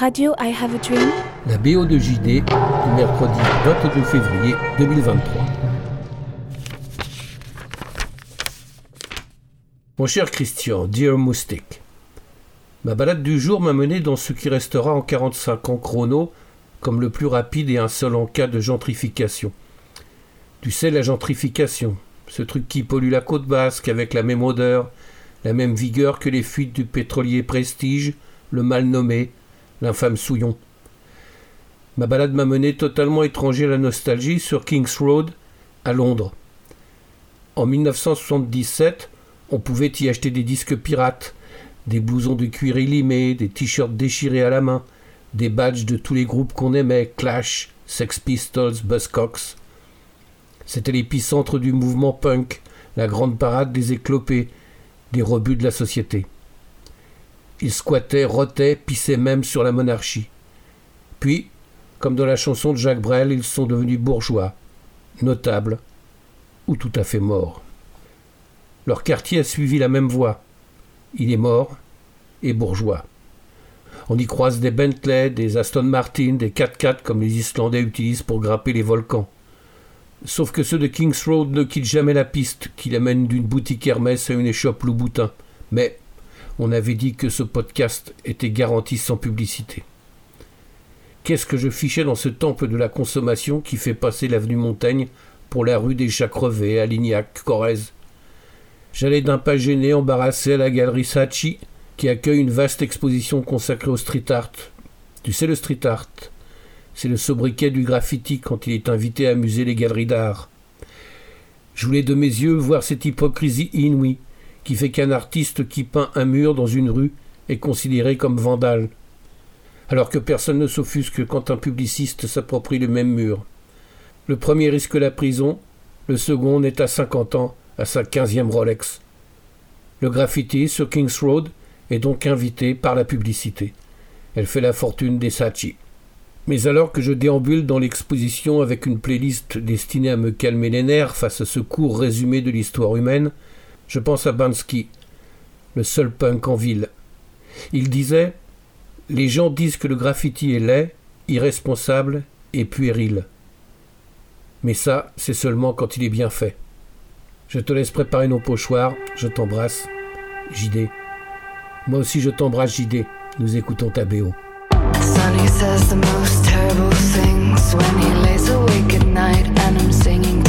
Radio I Have a Dream. La BO de JD du mercredi 22 février 2023. Mon cher Christian, Dear Moustique, ma balade du jour m'a mené dans ce qui restera en 45 ans chrono comme le plus rapide et insolent cas de gentrification. Tu sais, la gentrification, ce truc qui pollue la côte basque avec la même odeur, la même vigueur que les fuites du pétrolier Prestige, le mal nommé, l'infâme Souillon. Ma balade m'a mené totalement étranger à la nostalgie sur King's Road, à Londres. En 1977, on pouvait y acheter des disques pirates, des blousons de cuir élimés, des t-shirts déchirés à la main, des badges de tous les groupes qu'on aimait, Clash, Sex Pistols, Buzzcocks. C'était l'épicentre du mouvement punk, la grande parade des éclopés, des rebuts de la société. Ils squattaient, rotaient, pissaient même sur la monarchie. Puis, comme dans la chanson de Jacques Brel, ils sont devenus bourgeois, notables ou tout à fait morts. Leur quartier a suivi la même voie. Il est mort et bourgeois. On y croise des Bentley, des Aston Martin, des 4x4 comme les Islandais utilisent pour grimper les volcans. Sauf que ceux de King's Road ne quittent jamais la piste qui l'amène d'une boutique Hermès à une échoppe Louboutin. Mais on avait dit que ce podcast était garanti sans publicité. Qu'est-ce que je fichais dans ce temple de la consommation qui fait passer l'avenue Montaigne pour la rue des Chats Crevés, à Lignac, Corrèze? J'allais d'un pas gêné embarrassé à la galerie Sachi, qui accueille une vaste exposition consacrée au street art. Tu sais le street art C'est le sobriquet du graffiti quand il est invité à amuser les galeries d'art. Je voulais de mes yeux voir cette hypocrisie inouïe qui fait qu'un artiste qui peint un mur dans une rue est considéré comme vandale, alors que personne ne s'offusque quand un publiciste s'approprie le même mur. Le premier risque la prison, le second n'est à 50 ans à sa quinzième Rolex. Le graffiti sur King's Road est donc invité par la publicité. Elle fait la fortune des Sachi. Mais alors que je déambule dans l'exposition avec une playlist destinée à me calmer les nerfs face à ce court résumé de l'histoire humaine, je pense à Bansky, le seul punk en ville. Il disait Les gens disent que le graffiti est laid, irresponsable et puéril. Mais ça, c'est seulement quand il est bien fait. Je te laisse préparer nos pochoirs. Je t'embrasse. JD. Moi aussi, je t'embrasse, JD. Nous écoutons ta BO. Sonny awake at night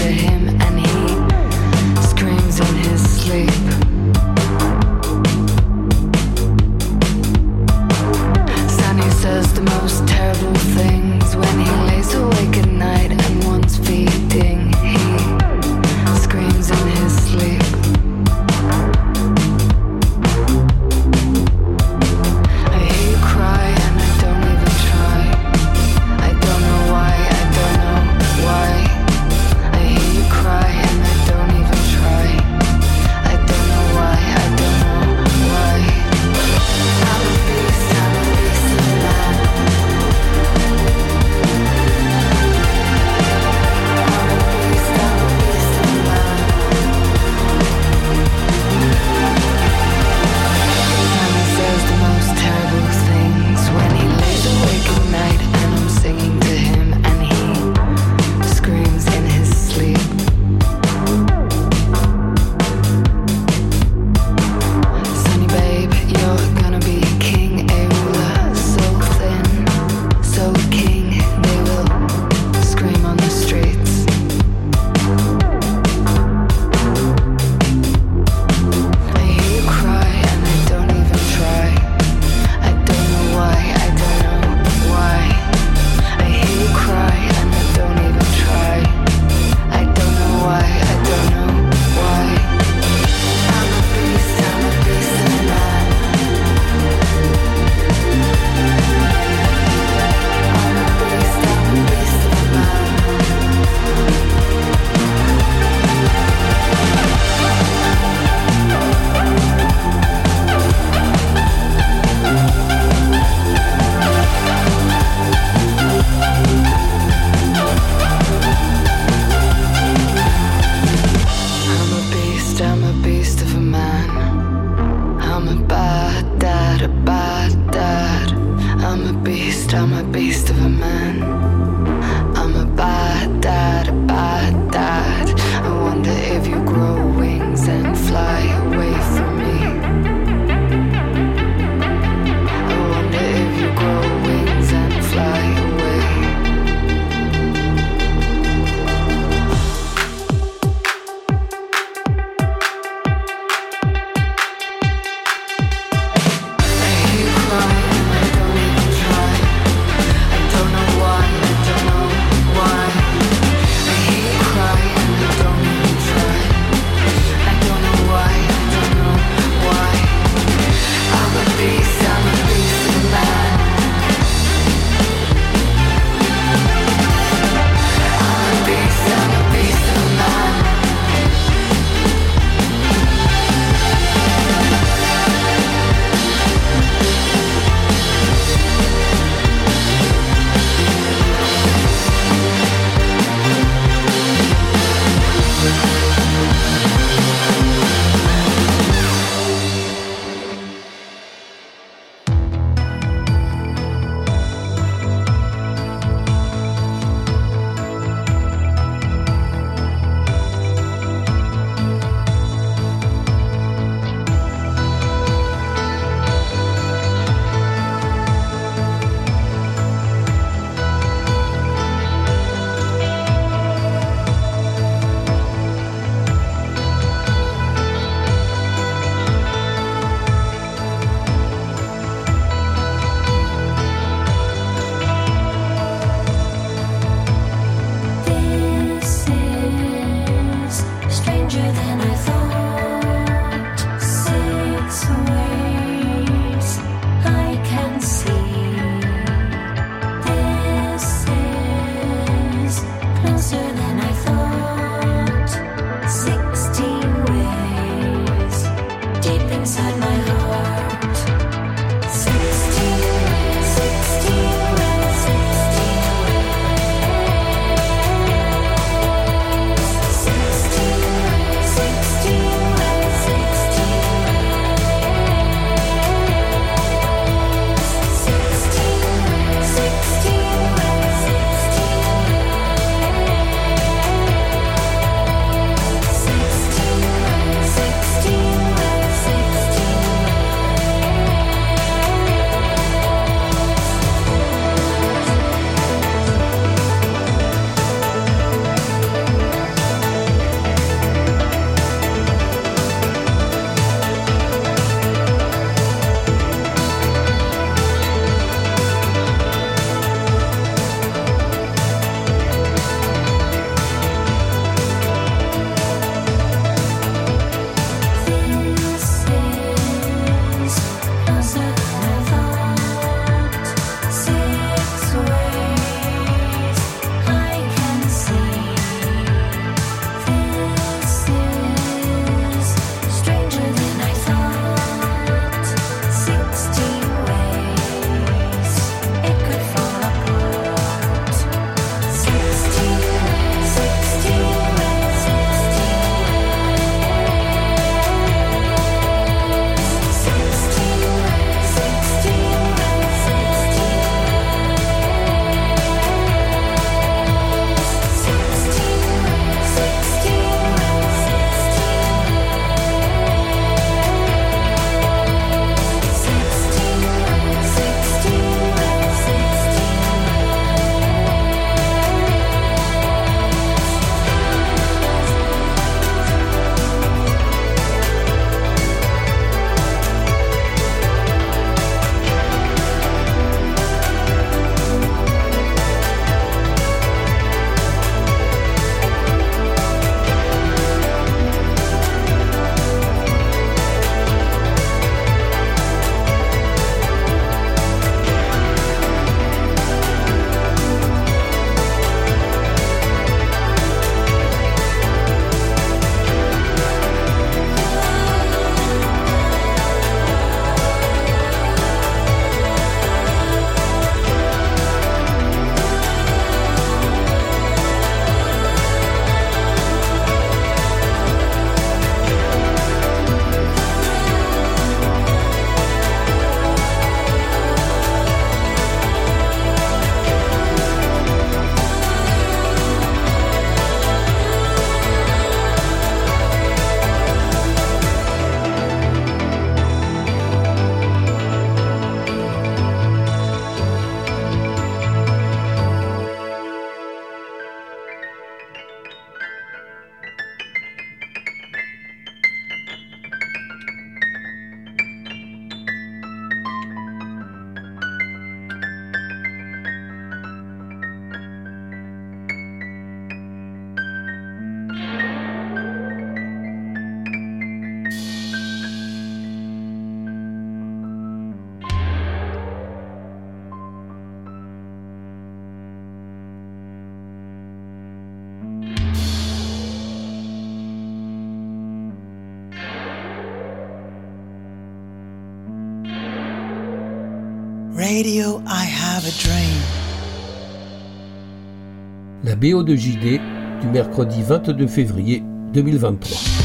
La BO de JD du mercredi 22 février 2023.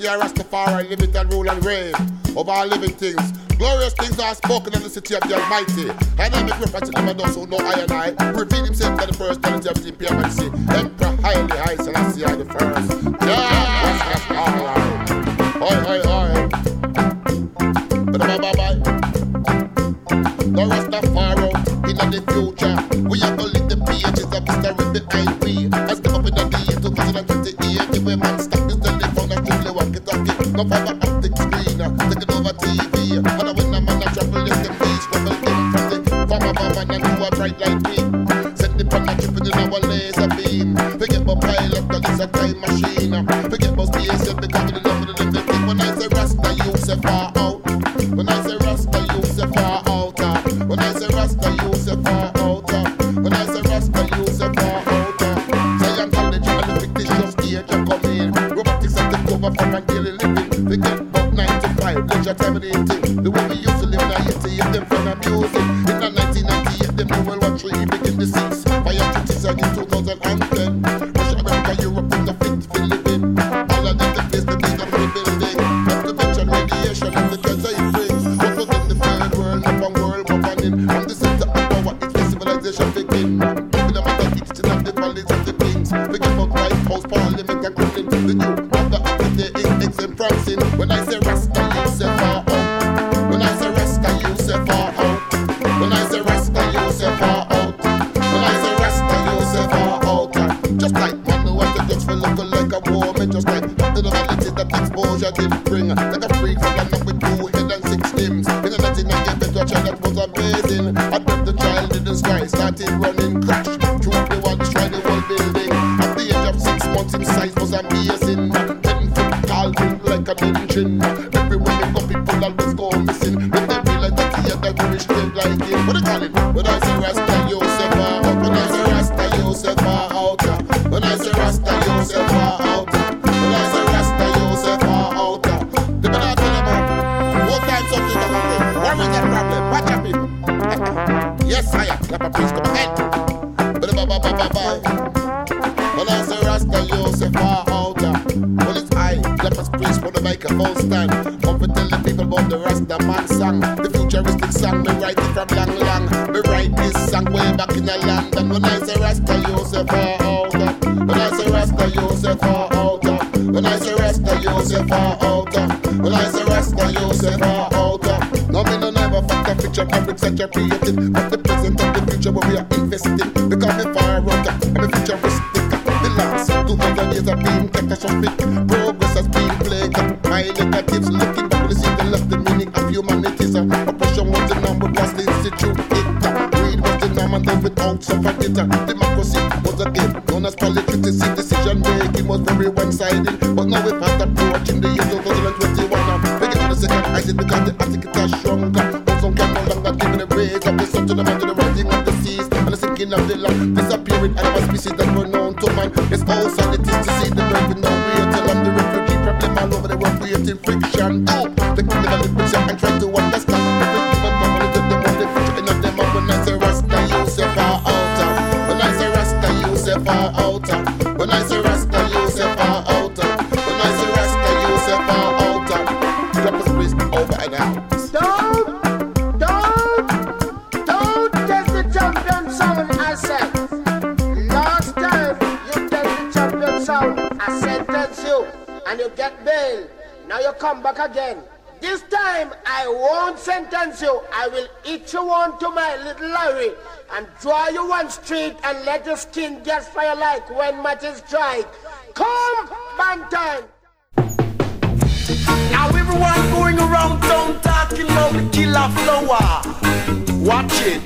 Selassie, I Rastafari, live and rule and reign over all living things. Glorious things are spoken in the city of the Almighty. And I'm a prophet never knows who know I and I. Reveal himself to the first quality of the PMC. Emperor highly high, Selassie, I the first. A the Rasta man song. The futuristic song, me write it from long, long. Me write this song way back in the land. And when I say Rasta, you say far out. Oh, oh, oh. When I say Rasta, you say far out. When I say Rasta, you say far out. When I say Rasta, you say far out. No, me no never fuck a picture fabrics that you're creating. But the present and the future where we are investing. Because me far out, and the futuristic. The last 2,000 years have been catastrophic. Progress has been plagued by negatives. Looking suffragette. Democracy was a game known as politics. Decision making was very one-sided. But now we're fast approaching the year 2021. Now, begin to the second ISIS because the article are stronger. Ozone can no longer give the rays of the sun to the to the rising of the seas and the sinking of the land. Disappearing animal species that were known to man. It's all it again. This time I won't sentence you. I will eat you one to my little Larry and draw you one street and let your skin get fire like when matches strike. Come, Bantan. Now everyone going around town talking about the killer flour. Watch it.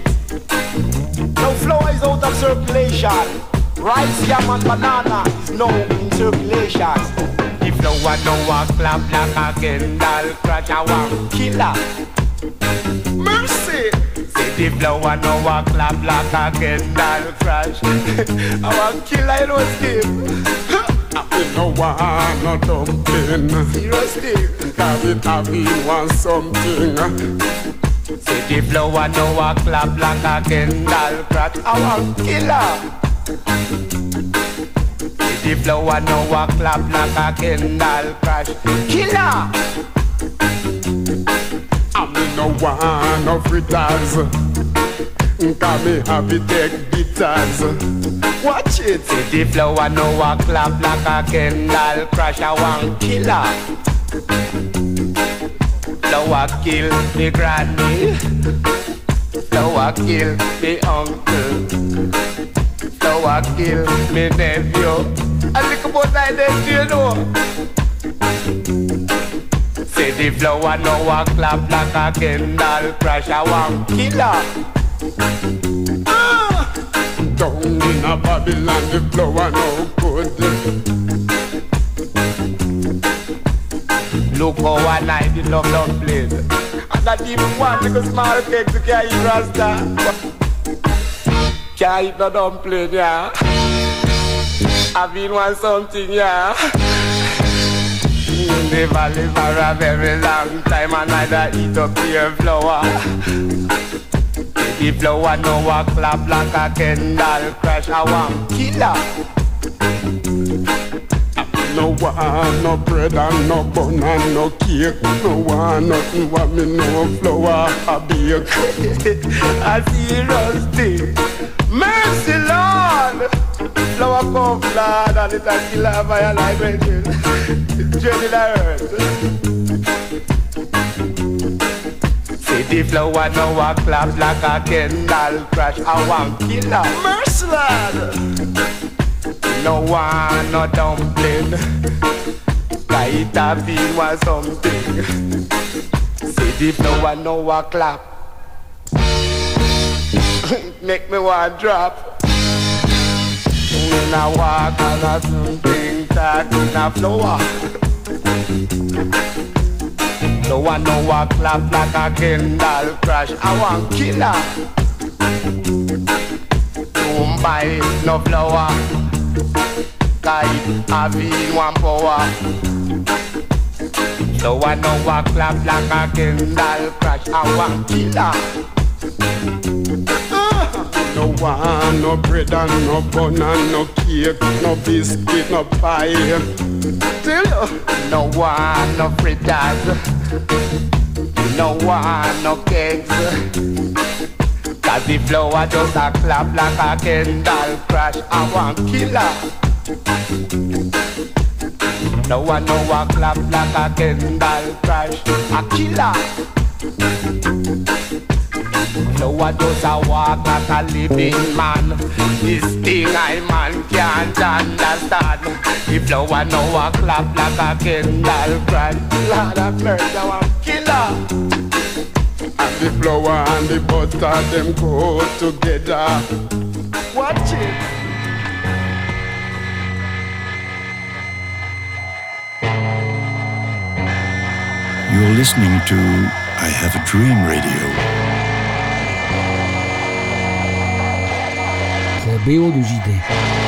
Now flour is out of circulation. Rice, yam and banana is now in circulation. The flour now a clap like a Kendal crash. I want killer. Mercy. Say the flour now a clap like a Kendal crash. I want killer, you know, Steve. We no want no dumping Seriously. Cause it have been want something See the flour now a clap like a Kendal crack I want killer See the flour now a clap like a Kendal crash. Killer. I me no want no fritters. Cause me happy take guitars. Watch it. See the flour now a clap like a Kendal crash. I want killer. Flour kill the granny. Flour kill the uncle. Flour kill me nephew. I think about like that, you know. Say the flour now a clap like a Kendal crash. I want killer. Ah! Down in a Babylon, the flour no good. Look how I night the love love played. And that even one little small cake to carry rasta. Can't eat no dumpling, yeah. I've been want something, yeah. In the valley for a very long time and I da eat up your flour. The flour no a clap like a Kendal crash. I want killer. No want no bread and no bun and no cake. No want nothing what me no flour a bake. I see rusty. Mercy, Lord. Flour come, Lord, and it a kill a fire like raging. Journey the earth. See the flour now a clap like a Kendal crash. I want killer. Mercy, Lord. No one, no dumpling. Light a bean was something. See the flour now a clap. Make me want drop. When I walk on a something talk in a flour. No one know a clap like a Kendal crash. I want killer. Don't buy no flour. Kite have in one power. No one know a clap like a Kendal crash. I want killer. No want no bread and no bun and no cake, no biscuit, no pie. Still, no one, no fritters. No one, no cakes. Cause the flour just a clap like a Kendal crash. I want killer. No one no a clap like a Kendal crash. A killer. No one does a walk like a living man. This thing I man can't understand. If no one know a clap like a Kendal crash. Lord of mercy, I want killer. And the flour and the butter them go together. Watch it. You're listening to I Have a Dream Radio. BO de JD.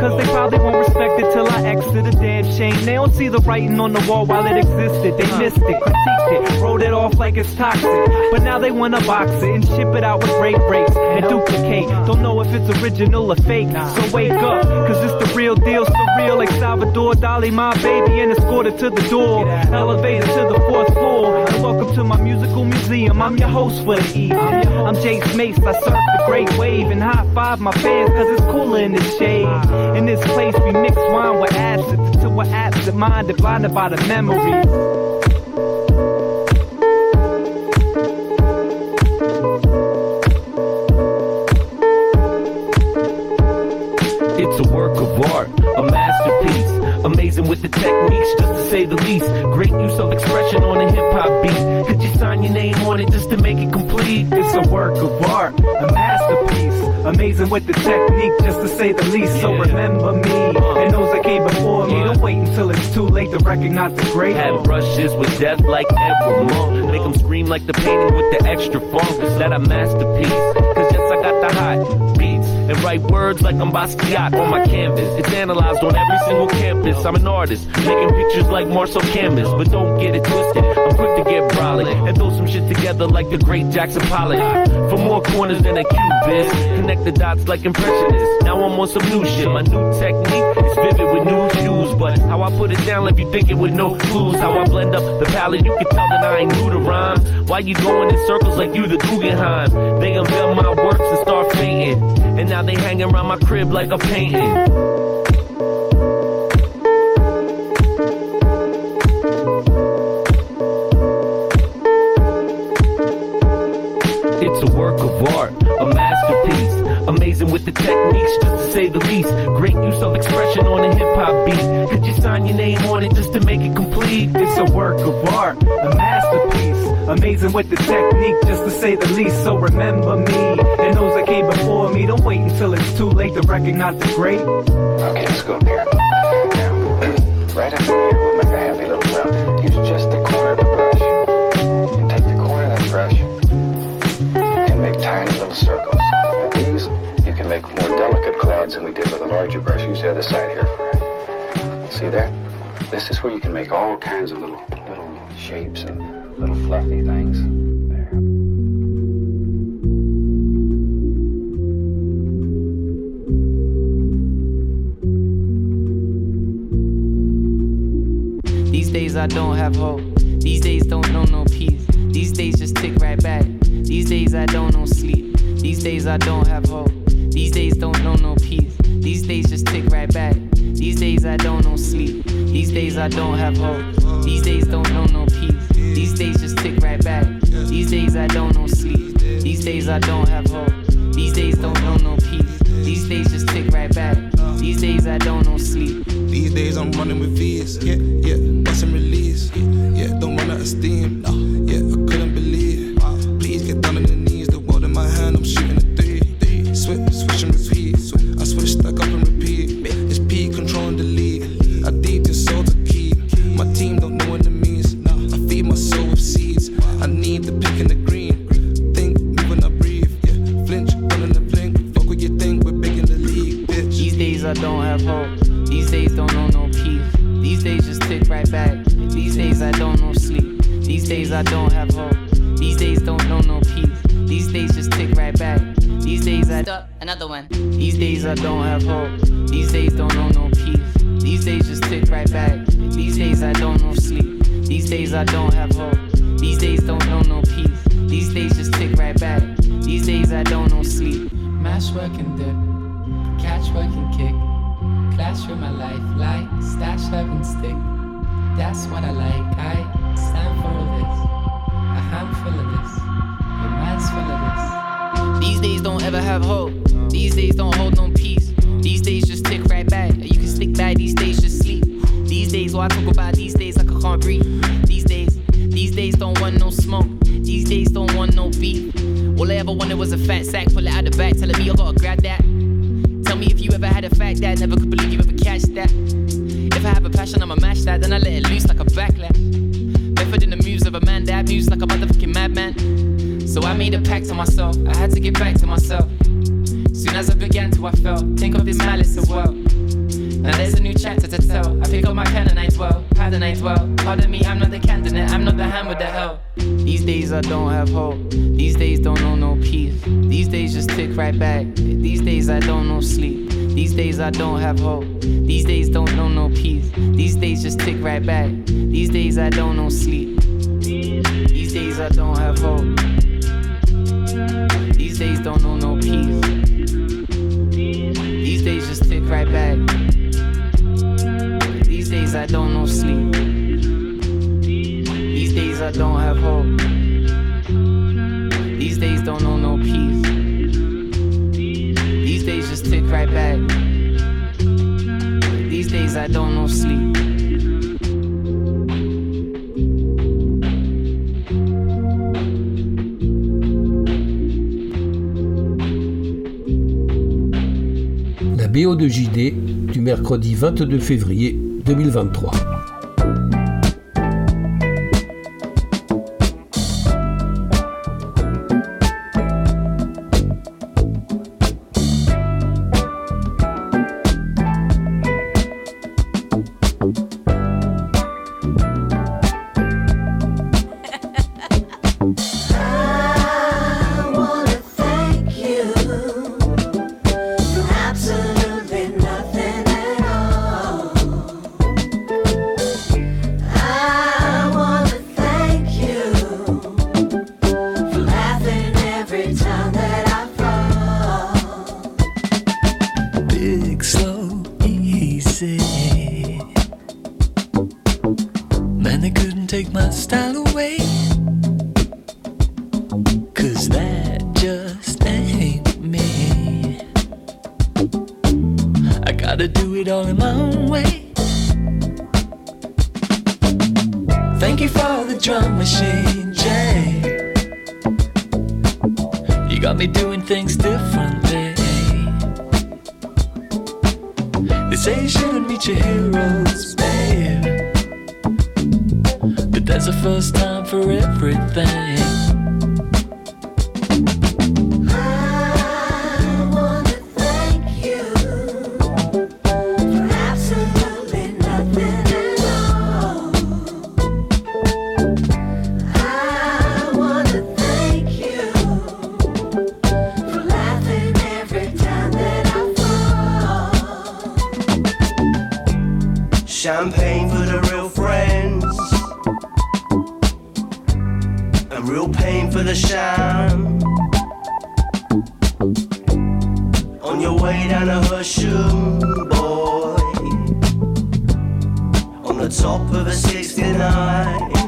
Cause they probably won't respect it till I exit a damn shame. They don't see the writing on the wall while it existed. They missed it, critiqued it, wrote it off like it's toxic. But now they wanna box it and ship it out with great rates and duplicate. Don't know if it's original or fake. So wake up, cause it's the real deal, surreal like Salvador Dali, my baby, and escorted to the door. Elevated to the fourth floor. And welcome to my musical museum. I'm your host for the evening. I'm Jace Mace, I surf the great wave and high five my fans cause it's cooler in the shade. In this place, we mix wine with acid until we're absent minded, blinded by the memories. Techniques, just to say the least. Great use of expression on a hip hop beat. Could you sign your name on it just to make it complete? It's a work of art, a masterpiece. Amazing with the technique, just to say the least. So remember me uh-huh. and those that came before me. Don't wait until it's too late to recognize the great. Had brushes with death like evermore. Make them scream like the painting with the extra funk. Is that a masterpiece? Cause yes, I got the hot beats. And write words like I'm Basquiat on my canvas. It's analyzed on every single campus. I'm an artist, making pictures like Marcel Canvas. But don't get it twisted, I'm quick to get brolic and throw some shit together like the great Jackson Pollock. For more corners than a cubist, connect the dots like impressionists. Now I'm on some new shit. My new technique is vivid with new hues, but how I put it down if you thinking with no clues. How I blend up the palette, you can tell that I ain't new to rhyme. Why you going in circles like you the Guggenheim? They unveil my works and start and now they hang around my crib like a painting. Amazing with the techniques, just to say the least. Great use of expression on a hip hop beat. Could you sign your name on it just to make it complete? It's a work of art, a masterpiece. Amazing with the technique, just to say the least. So remember me and those that came before me. Don't wait until it's too late to recognize the great. Okay, let's go here. Now, right up than we did with a larger brush. Use the other side here. See that? This is where you can make all kinds of little, little shapes and little fluffy things. There. These days I don't have hope. These days don't know no peace. These days just tick right back. These days I don't know sleep. These days I don't have hope. These days don't know no peace. These days just tick right back. These days I don't know sleep. These days I don't have hope. These days don't know no peace. These days just tick right back. These days I don't know sleep. These days I don't have hope. These days don't know no peace. These days just tick right back. These days I don't know sleep. These days I'm running with V's. Yeah, Another one. These days I don't have hope. These days don't know no peace. These days just tick right back. These days I don't know sleep. These days I don't have hope. These days don't know no peace. These days just tick right back. These days I don't know sleep. Mash work and dip, catch work and kick, clash with my life, like stash herb and stick. That's what I like. I stand for this, a handful of this, your man's full of this. These days don't ever have hope. These days don't hold no peace. These days just tick right back. You can stick by these days just sleep. These days, what I talk about these days like I can't breathe. These days, these days don't want no smoke. These days don't want no beef. All I ever wanted was a fat sack, pull it out the back, telling me I gotta grab that. Tell me if you ever had a fact that never could believe you ever catch that. If I have a passion, I'ma mash that, then I let it loose like I made a pact to myself, I had to get back to myself. Soon as I began to, I felt, think of this malice as well. Now there's a new chapter to tell. I pick up my pen and I dwell, pardon I dwell. Pardon me, I'm not the candidate, I'm not the hand with the hell. These days I don't have hope. These days don't know no peace. These days just tick right back. These days I don't know sleep. These days I don't have hope. These days don't know no peace. These days just tick right back. These days I don't know sleep. These days I don't have hope. I don't know sleep. These days I don't have hope. These days don't know no peace. These days just tick right back. These days I don't know sleep. La BO de JD du mercredi 22 février 2023. Champagne for the real friends. And real pain for the sham. On your way down to Hersham, boy. On the top of a 69.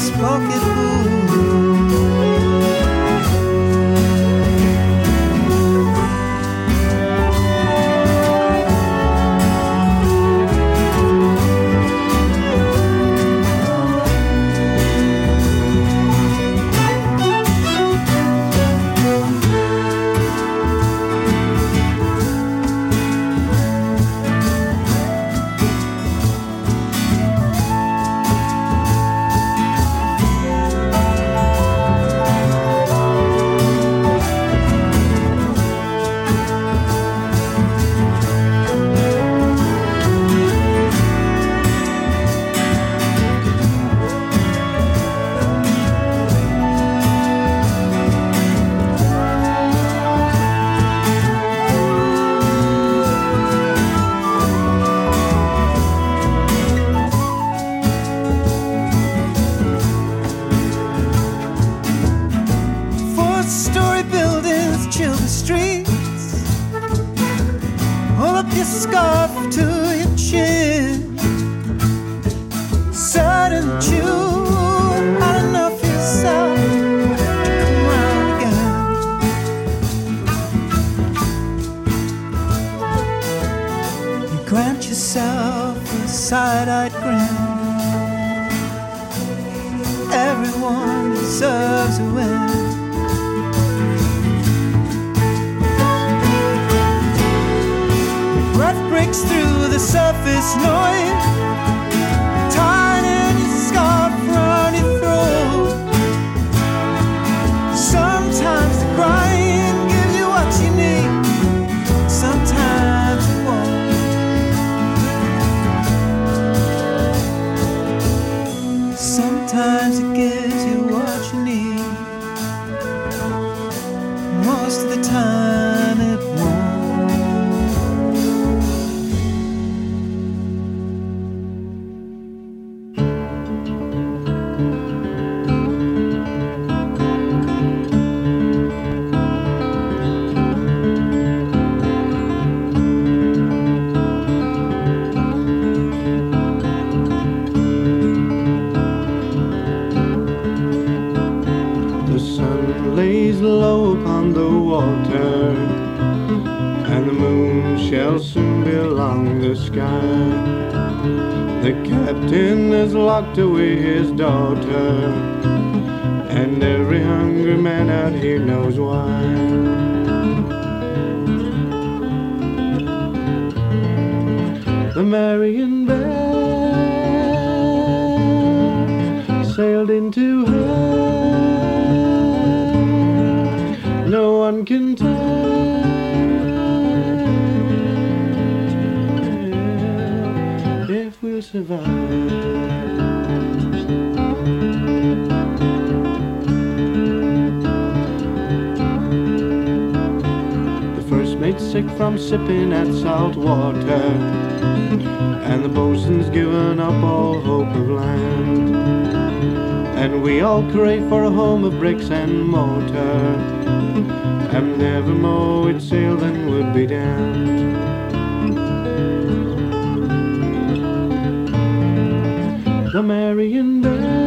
smoking pool. again. To away his daughter. sick from sipping at salt water. And the bosun's given up all hope of land. And we all crave for a home of bricks and mortar. And never more we'd sail than would be damned. The Marian Bell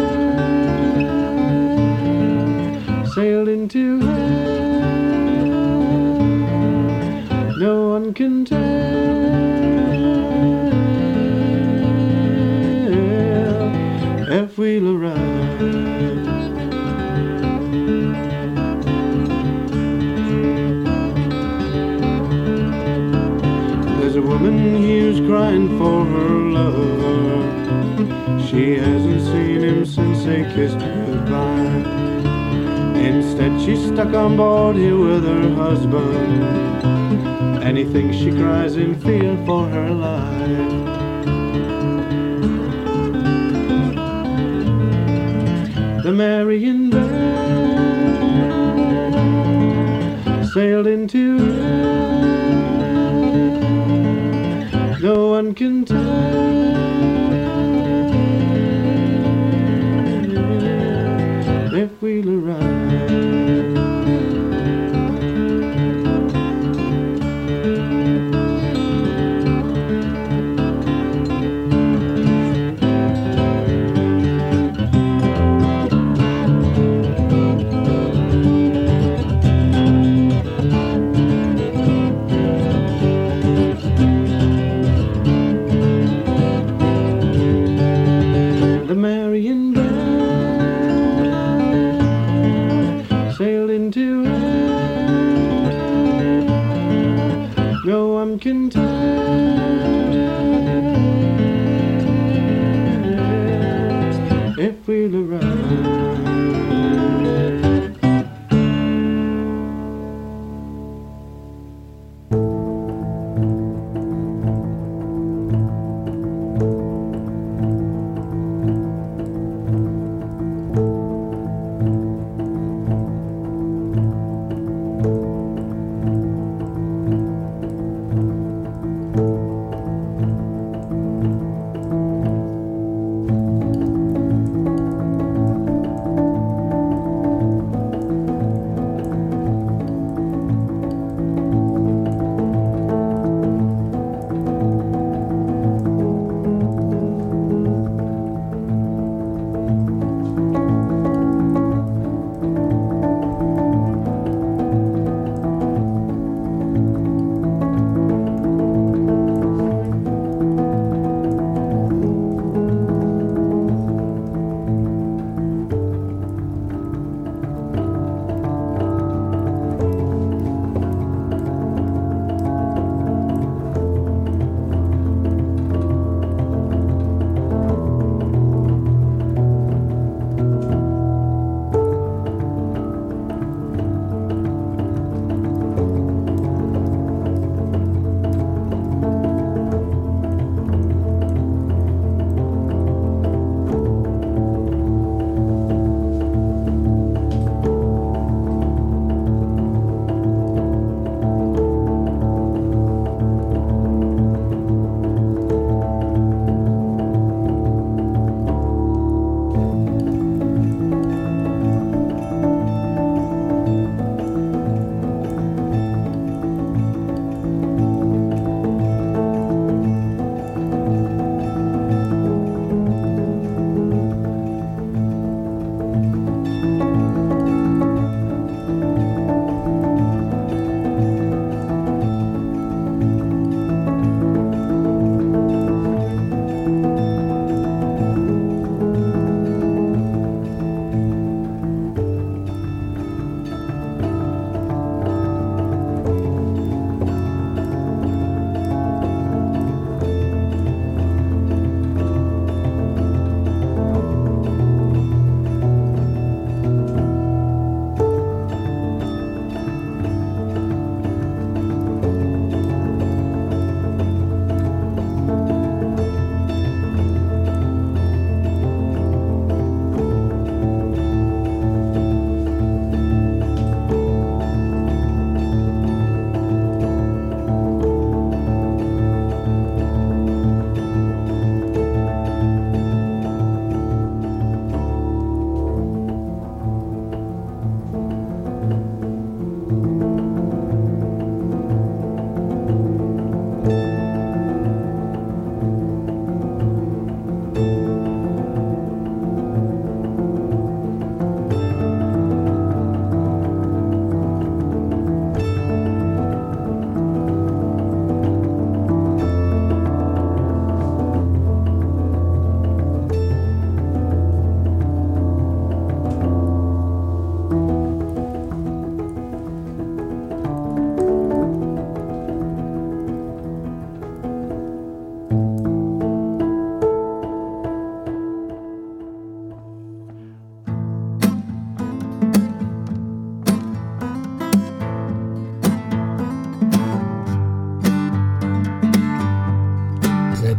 sailed in if we'll arrive. There's a woman here's crying for her lover. She hasn't seen him since they kissed goodbye. Instead, she's stuck on board here with her husband. Anything she cries in fear for her life. The Marian Bell sailed into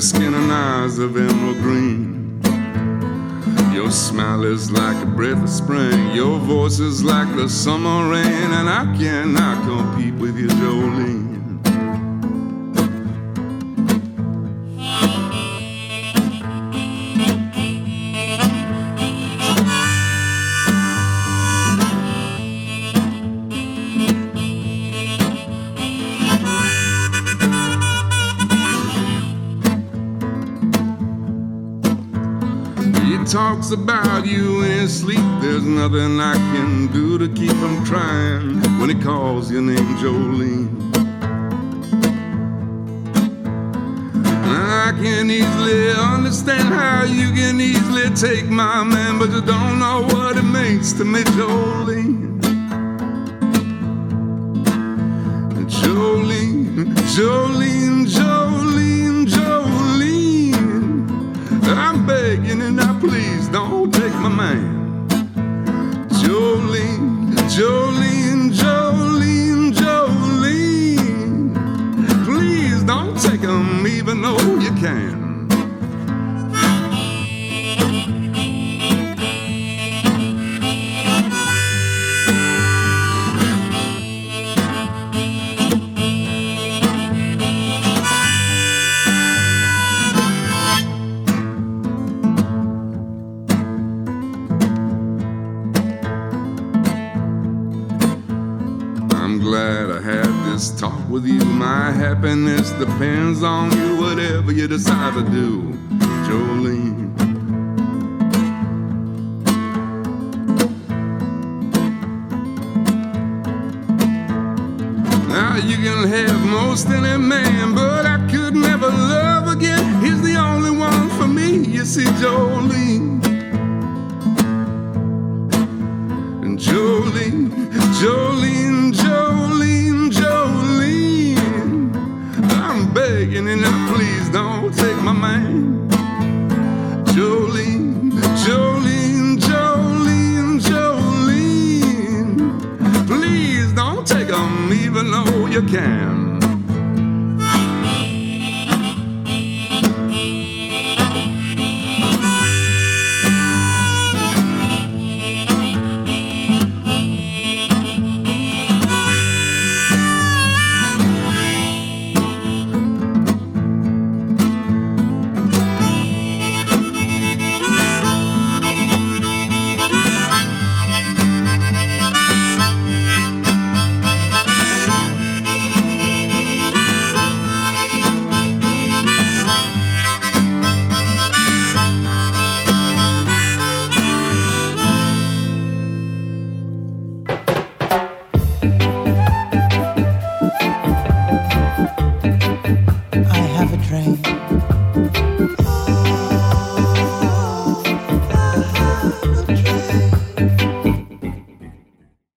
skin and eyes of emerald green. Your smile is like a breath of spring. Your voice is like the summer rain. And I cannot compete with you, Jolene. calls your name, Joe happiness depends on you, whatever you decide to do, Jolene.